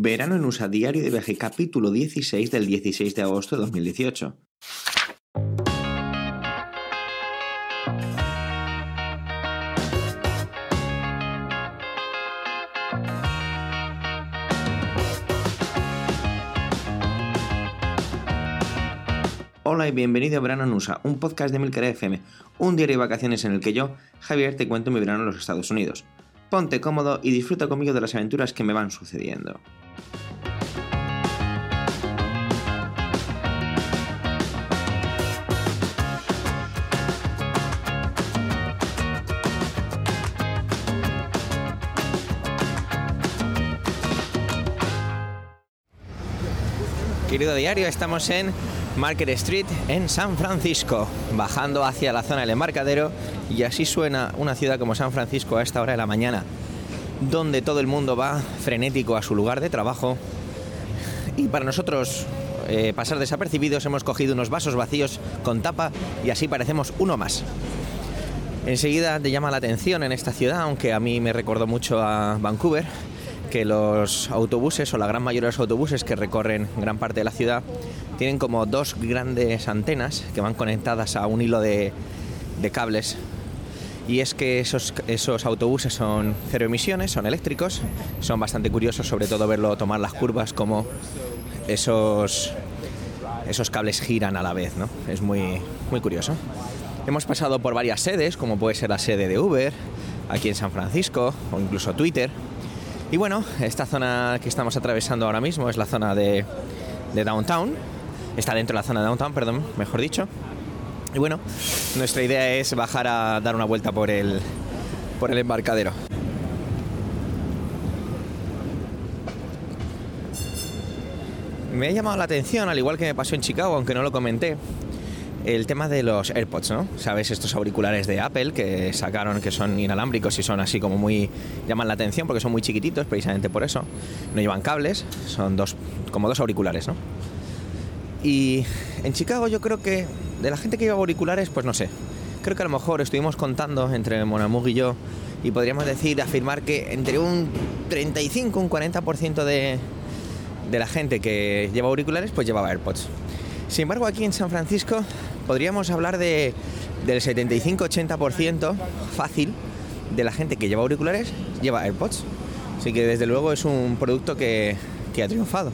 Verano en USA Diario de Viaje, capítulo 16 del 16 de agosto de 2018. Hola y bienvenido a Verano en USA, un podcast de Milker FM, un diario de vacaciones en el que yo, Javier, te cuento mi verano en los Estados Unidos. Ponte cómodo y disfruta conmigo de las aventuras que me van sucediendo. Querido diario, estamos en Market Street en San Francisco, bajando hacia la zona del embarcadero y así suena una ciudad como San Francisco a esta hora de la mañana, donde todo el mundo va frenético a su lugar de trabajo y para nosotros eh, pasar desapercibidos hemos cogido unos vasos vacíos con tapa y así parecemos uno más. Enseguida te llama la atención en esta ciudad, aunque a mí me recordó mucho a Vancouver, que los autobuses o la gran mayoría de los autobuses que recorren gran parte de la ciudad tienen como dos grandes antenas que van conectadas a un hilo de, cables. Y es que esos, esos autobuses son cero emisiones, son eléctricos, son bastante curiosos, sobre todo verlo tomar las curvas, como esos, esos cables giran a la vez, ¿no? Es muy, muy curioso. Hemos pasado por varias sedes, como puede ser la sede de Uber, aquí en San Francisco, o incluso Twitter. Y bueno, esta zona que estamos atravesando ahora mismo es la zona de, de Downtown, está dentro de la zona de downtown, perdón, mejor dicho. Y bueno, nuestra idea es bajar a dar una vuelta por el, por el embarcadero. Me ha llamado la atención, al igual que me pasó en Chicago, aunque no lo comenté, el tema de los AirPods, ¿no? Sabes, estos auriculares de Apple que sacaron, que son inalámbricos y son así como muy... llaman la atención porque son muy chiquititos, precisamente por eso. No llevan cables, son dos, como dos auriculares, ¿no? Y en Chicago yo creo que de la gente que lleva auriculares, pues no sé. Creo que a lo mejor estuvimos contando entre Monamug y yo y podríamos decir, afirmar que entre un 35 un 40% de, de la gente que lleva auriculares, pues llevaba AirPods. Sin embargo, aquí en San Francisco podríamos hablar de, del 75-80% fácil de la gente que lleva auriculares lleva AirPods. Así que desde luego es un producto que, que ha triunfado.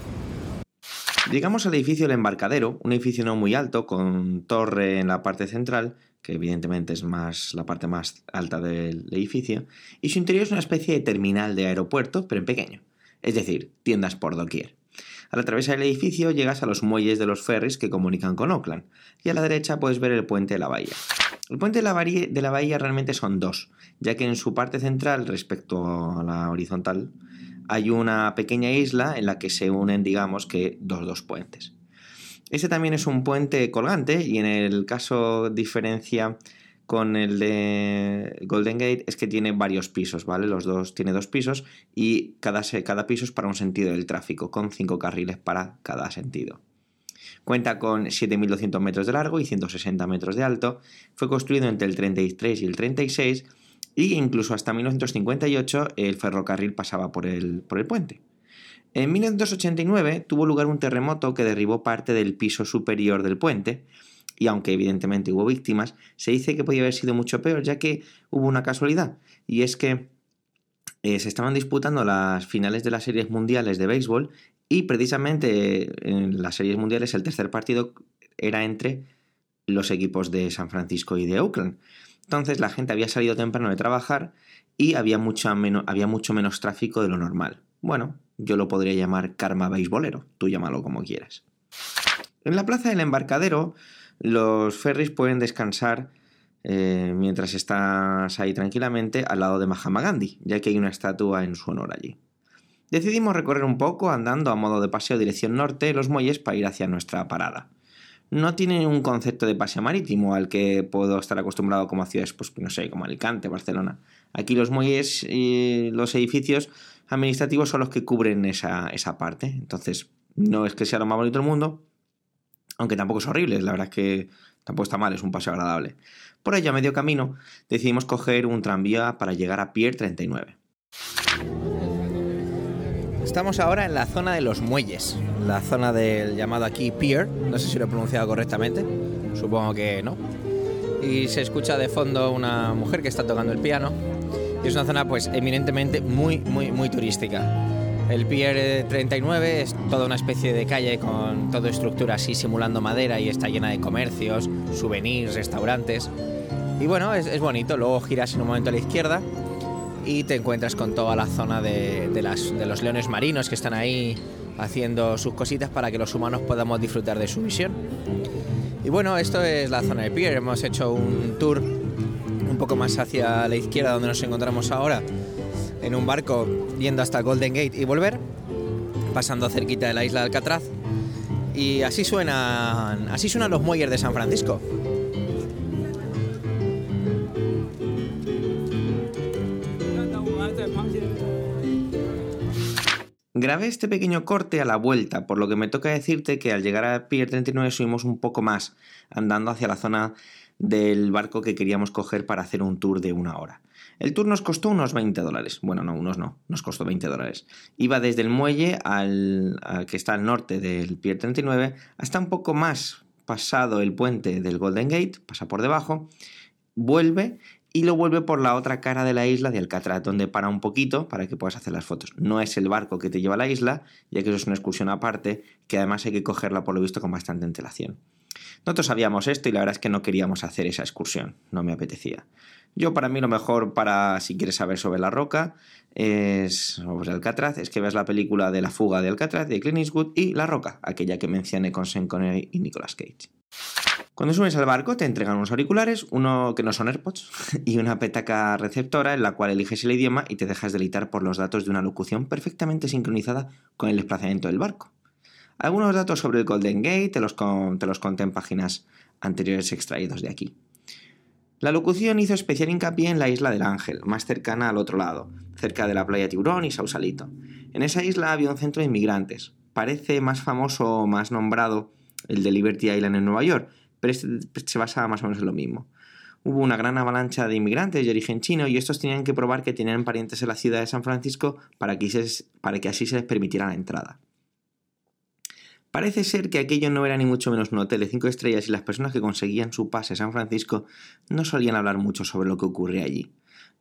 Llegamos al edificio El Embarcadero, un edificio no muy alto, con torre en la parte central, que evidentemente es más la parte más alta del edificio, y su interior es una especie de terminal de aeropuerto, pero en pequeño, es decir, tiendas por doquier. Al atravesar el edificio llegas a los muelles de los ferries que comunican con Oakland, y a la derecha puedes ver el puente de la bahía. El puente de la bahía realmente son dos, ya que en su parte central respecto a la horizontal hay una pequeña isla en la que se unen, digamos, que dos, dos puentes. Este también es un puente colgante y en el caso diferencia con el de Golden Gate es que tiene varios pisos, ¿vale? Los dos tiene dos pisos y cada, cada piso es para un sentido del tráfico, con cinco carriles para cada sentido. Cuenta con 7.200 metros de largo y 160 metros de alto. Fue construido entre el 33 y el 36 y incluso hasta 1958 el ferrocarril pasaba por el, por el puente. En 1989 tuvo lugar un terremoto que derribó parte del piso superior del puente, y aunque evidentemente hubo víctimas, se dice que podía haber sido mucho peor, ya que hubo una casualidad, y es que eh, se estaban disputando las finales de las series mundiales de béisbol, y precisamente en las series mundiales el tercer partido era entre los equipos de San Francisco y de Oakland. Entonces la gente había salido temprano de trabajar y había, mucho menos tráfico de lo normal. Bueno, yo lo podría llamar karma beisbolero, tú llámalo como quieras. En la plaza del embarcadero, los ferries pueden descansar eh, mientras estás ahí tranquilamente al lado de Mahatma Gandhi, ya que hay una estatua en su honor allí. Decidimos recorrer un poco andando a modo de paseo dirección norte los muelles para ir hacia nuestra parada no tiene un concepto de paseo marítimo al que puedo estar acostumbrado como ciudades, pues no sé, como Alicante, Barcelona. Aquí los muelles y los edificios administrativos son los que cubren esa, esa parte. Entonces, no es que sea lo más bonito del mundo, aunque tampoco es horrible, la verdad es que tampoco está mal, es un paseo agradable. Por ello, a medio camino, decidimos coger un tranvía para llegar a Pier 39. Estamos ahora en la zona de los muelles, la zona del llamado aquí pier, no sé si lo he pronunciado correctamente, supongo que no. Y se escucha de fondo una mujer que está tocando el piano. Y es una zona pues eminentemente muy, muy, muy turística. El Pier 39 es toda una especie de calle con toda estructura así simulando madera y está llena de comercios, souvenirs, restaurantes. Y bueno, es, bonito. Luego giras en un momento a la izquierda y te encuentras con toda la zona de, los leones marinos que están ahí haciendo sus cositas para que los humanos podamos disfrutar de su visión. Y bueno, esto es la zona de Pier. Hemos hecho un tour un poco más hacia la izquierda donde nos encontramos ahora en un barco yendo hasta Golden Gate y volver, pasando cerquita de la isla de Alcatraz. Y así suenan, así suenan los muelles de San Francisco. Grabé este pequeño corte a la vuelta, por lo que me toca decirte que al llegar a Pier 39 subimos un poco más, andando hacia la zona del barco que queríamos coger para hacer un tour de una hora. El tour nos costó unos 20 dólares. Bueno, no, unos no, nos costó 20 dólares. Iba desde el muelle al, que está al norte del Pier 39 hasta un poco más pasado el puente del Golden Gate, pasa por debajo, vuelve y lo vuelve por la otra cara de la isla de Alcatraz, donde para un poquito para que puedas hacer las fotos. No es el barco que te lleva a la isla, ya que eso es una excursión aparte, que además hay que cogerla por lo visto con bastante antelación. Nosotros sabíamos esto y la verdad es que no queríamos hacer esa excursión, no me apetecía. Yo para mí lo mejor para si quieres saber sobre la roca es sobre Alcatraz, es que veas la película de la fuga de Alcatraz de Clint Eastwood y La Roca, aquella que mencioné con Sean Connery y Nicolas Cage. Cuando subes al barco te entregan unos auriculares, uno que no son AirPods, y una petaca receptora en la cual eliges el idioma y te dejas deleitar por los datos de una locución perfectamente sincronizada con el desplazamiento del barco. Algunos datos sobre el Golden Gate te los, te los conté en páginas anteriores extraídos de aquí. La locución hizo especial hincapié en la isla del Ángel, más cercana al otro lado, cerca de la playa Tiburón y Sausalito. En esa isla había un centro de inmigrantes. Parece más famoso o más nombrado el de Liberty Island en Nueva York, pero este se basaba más o menos en lo mismo. Hubo una gran avalancha de inmigrantes de origen chino y estos tenían que probar que tenían parientes en la ciudad de San Francisco para que, que así se les permitiera la entrada. Parece ser que aquello no era ni mucho menos un hotel de cinco estrellas y las personas que conseguían su pase a San Francisco no solían hablar mucho sobre lo que ocurría allí.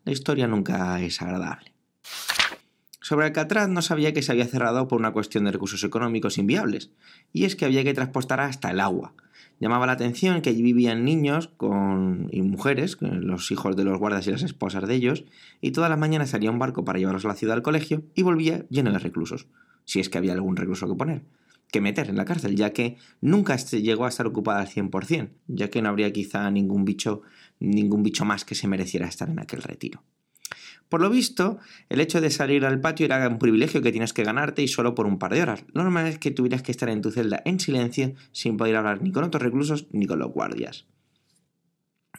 La historia nunca es agradable. Sobre Alcatraz no sabía que se había cerrado por una cuestión de recursos económicos inviables, y es que había que transportar hasta el agua. Llamaba la atención que allí vivían niños con... y mujeres, los hijos de los guardas y las esposas de ellos, y todas las mañanas salía un barco para llevarlos a la ciudad al colegio y volvía lleno de reclusos, si es que había algún recluso que poner que meter en la cárcel, ya que nunca llegó a estar ocupada al 100%, ya que no habría quizá ningún bicho, ningún bicho más que se mereciera estar en aquel retiro. Por lo visto, el hecho de salir al patio era un privilegio que tienes que ganarte y solo por un par de horas. Lo normal es que tuvieras que estar en tu celda en silencio sin poder hablar ni con otros reclusos ni con los guardias.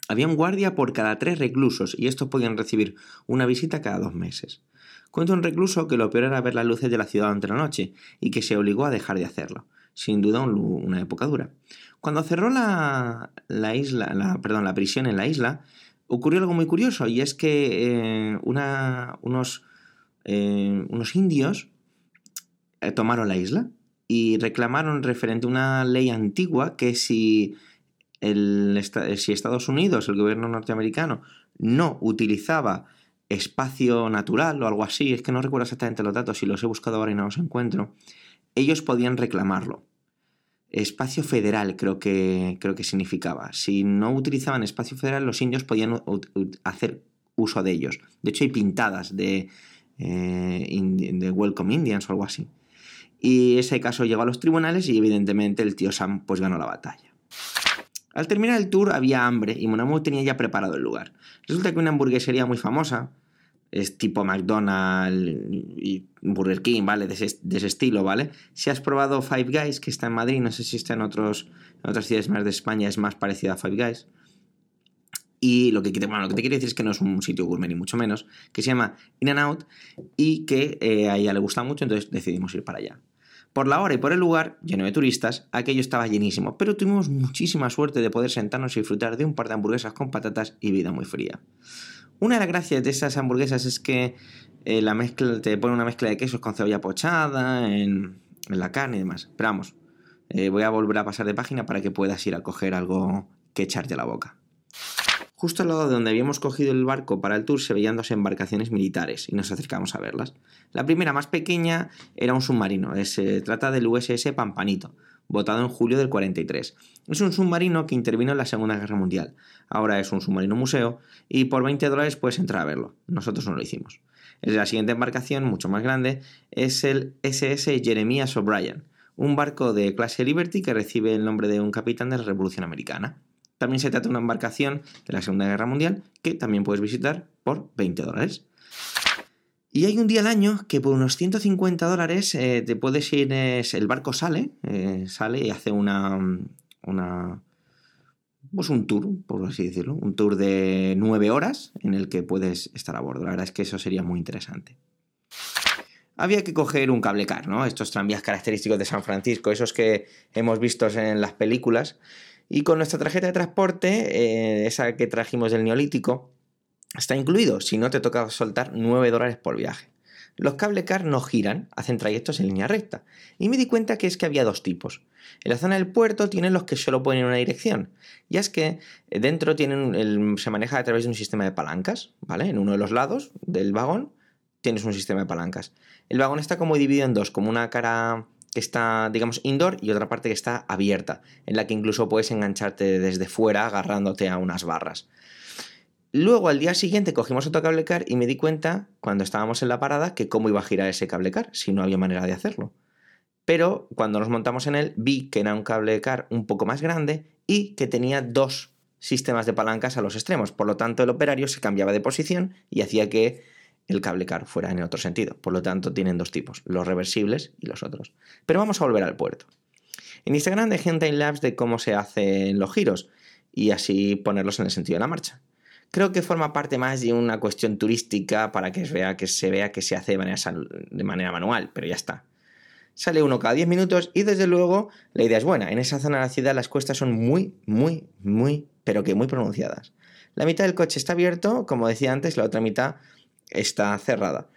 Había un guardia por cada tres reclusos y estos podían recibir una visita cada dos meses. Cuenta un recluso que lo peor era ver las luces de la ciudad durante la noche y que se obligó a dejar de hacerlo. Sin duda una época dura. Cuando cerró la, isla, la, perdón, la prisión en la isla, ocurrió algo muy curioso y es que eh, unos, eh, unos indios eh, tomaron la isla y reclamaron referente a una ley antigua que si, el, si Estados Unidos, el gobierno norteamericano, no utilizaba espacio natural o algo así, es que no recuerdo exactamente los datos, si los he buscado ahora y no los encuentro, ellos podían reclamarlo. Espacio federal creo que, creo que significaba. Si no utilizaban espacio federal, los indios podían hacer uso de ellos. De hecho, hay pintadas de, eh, de Welcome Indians o algo así. Y ese caso llegó a los tribunales y evidentemente el tío Sam pues ganó la batalla. Al terminar el tour había hambre y Monamu tenía ya preparado el lugar. Resulta que una hamburguesería muy famosa, es tipo McDonald's y Burger King, ¿vale? De ese, estilo, ¿vale? Si has probado Five Guys, que está en Madrid, no sé si está en, otros, otras ciudades más de España, es más parecida a Five Guys. Y lo que, te quiero decir es que no es un sitio gourmet ni mucho menos, que se llama In and Out y que eh, a ella le gusta mucho, entonces decidimos ir para allá. Por la hora y por el lugar, lleno de turistas, aquello estaba llenísimo, pero tuvimos muchísima suerte de poder sentarnos y disfrutar de un par de hamburguesas con patatas y vida muy fría. Una de las gracias de esas hamburguesas es que eh, la mezcla, te pone una mezcla de quesos con cebolla pochada en, la carne y demás. Pero vamos, eh, voy a volver a pasar de página para que puedas ir a coger algo que echarte a la boca. Justo al lado de donde habíamos cogido el barco para el tour se veían dos embarcaciones militares y nos acercamos a verlas. La primera, más pequeña, era un submarino. Se trata del USS Pampanito, votado en julio del 43. Es un submarino que intervino en la Segunda Guerra Mundial. Ahora es un submarino museo y por 20 dólares puedes entrar a verlo. Nosotros no lo hicimos. La siguiente embarcación, mucho más grande, es el SS Jeremiah O'Brien, un barco de clase Liberty que recibe el nombre de un capitán de la Revolución Americana. También se trata de una embarcación de la Segunda Guerra Mundial que también puedes visitar por 20 dólares. Y hay un día al año que por unos 150 dólares eh, te puedes ir, el barco sale, eh, sale y hace una, una, pues un tour, por así decirlo, un tour de 9 horas en el que puedes estar a bordo. La verdad es que eso sería muy interesante. Había que coger un cable car, ¿no? Estos tranvías característicos de San Francisco, esos que hemos visto en las películas, y con nuestra tarjeta de transporte, eh, esa que trajimos del Neolítico, está incluido. Si no, te toca soltar 9 dólares por viaje. Los cable car no giran, hacen trayectos en línea recta. Y me di cuenta que es que había dos tipos. En la zona del puerto tienen los que solo pueden ir en una dirección. Y es que eh, dentro tienen se maneja a través de un sistema de palancas, ¿vale? En uno de los lados del vagón tienes un sistema de palancas. El vagón está como dividido en dos, como una cara que está, digamos, indoor y otra parte que está abierta, en la que incluso puedes engancharte desde fuera agarrándote a unas barras. Luego al día siguiente cogimos otro cable car y me di cuenta, cuando estábamos en la parada, que cómo iba a girar ese cable car, si no había manera de hacerlo. Pero cuando nos montamos en él, vi que era un cable car un poco más grande y que tenía dos sistemas de palancas a los extremos. Por lo tanto, el operario se cambiaba de posición y hacía que el cable car fuera en otro sentido. Por lo tanto, tienen dos tipos, los reversibles y los otros. Pero vamos a volver al puerto. En Instagram dejé un timelapse de cómo se hacen los giros y así ponerlos en el sentido de la marcha. Creo que forma parte más de una cuestión turística para que se vea que se, vea que se hace de manera, de manera manual, pero ya está. Sale uno cada 10 minutos y desde luego la idea es buena. En esa zona de la ciudad las cuestas son muy, muy, muy, pero que muy pronunciadas. La mitad del coche está abierto, como decía antes, la otra mitad está cerrada.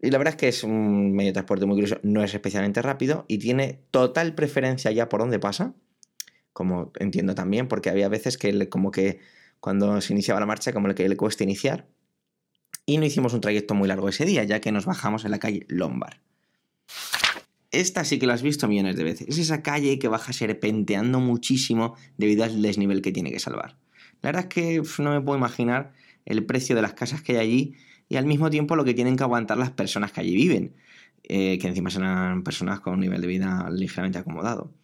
Y la verdad es que es un medio de transporte muy curioso, no es especialmente rápido y tiene total preferencia ya por donde pasa, como entiendo también, porque había veces que como que cuando se iniciaba la marcha, como que le cuesta iniciar. Y no hicimos un trayecto muy largo ese día, ya que nos bajamos en la calle Lombard. Esta sí que lo has visto millones de veces. Es esa calle que baja serpenteando muchísimo debido al desnivel que tiene que salvar. La verdad es que no me puedo imaginar el precio de las casas que hay allí y al mismo tiempo lo que tienen que aguantar las personas que allí viven, eh, que encima son personas con un nivel de vida ligeramente acomodado.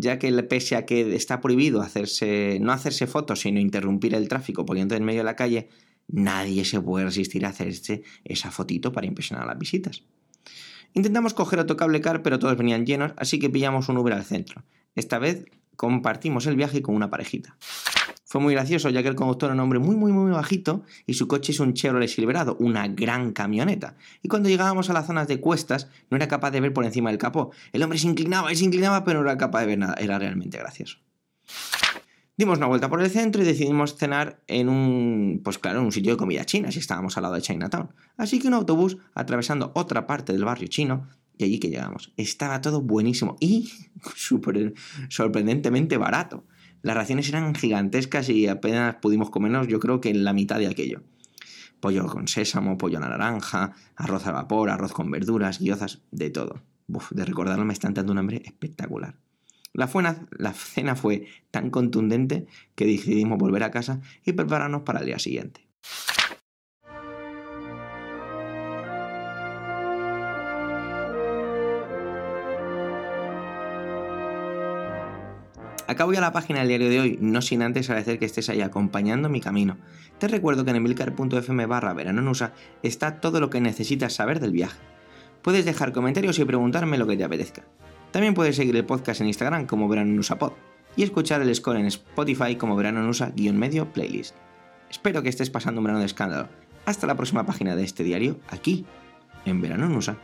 Ya que pese a que está prohibido hacerse, no hacerse fotos, sino interrumpir el tráfico poniendo en medio de la calle, nadie se puede resistir a hacerse esa fotito para impresionar a las visitas. Intentamos coger otro cable car, pero todos venían llenos, así que pillamos un Uber al centro. Esta vez compartimos el viaje con una parejita. Fue muy gracioso ya que el conductor era un hombre muy muy muy bajito y su coche es un Chevrolet Silverado, una gran camioneta. Y cuando llegábamos a las zonas de cuestas no era capaz de ver por encima del capó. El hombre se inclinaba y se inclinaba pero no era capaz de ver nada. Era realmente gracioso. Dimos una vuelta por el centro y decidimos cenar en un, pues claro, en un sitio de comida china, si estábamos al lado de Chinatown. Así que un autobús atravesando otra parte del barrio chino y allí que llegamos. Estaba todo buenísimo y súper sorprendentemente barato. Las raciones eran gigantescas y apenas pudimos comernos, yo creo que en la mitad de aquello. Pollo con sésamo, pollo a la naranja, arroz al vapor, arroz con verduras, guiozas, de todo. de recordarlo me está dando un hambre espectacular. La, la cena fue tan contundente que decidimos volver a casa y prepararnos para el día siguiente. Acabo ya la página del diario de hoy, no sin antes agradecer que estés ahí acompañando mi camino. Te recuerdo que en emilcar.fm barra veranonusa está todo lo que necesitas saber del viaje. Puedes dejar comentarios y preguntarme lo que te apetezca. También puedes seguir el podcast en Instagram como Pod y escuchar el score en Spotify como veranonusa-medio playlist. Espero que estés pasando un verano de escándalo. Hasta la próxima página de este diario, aquí, en Verano Nusa.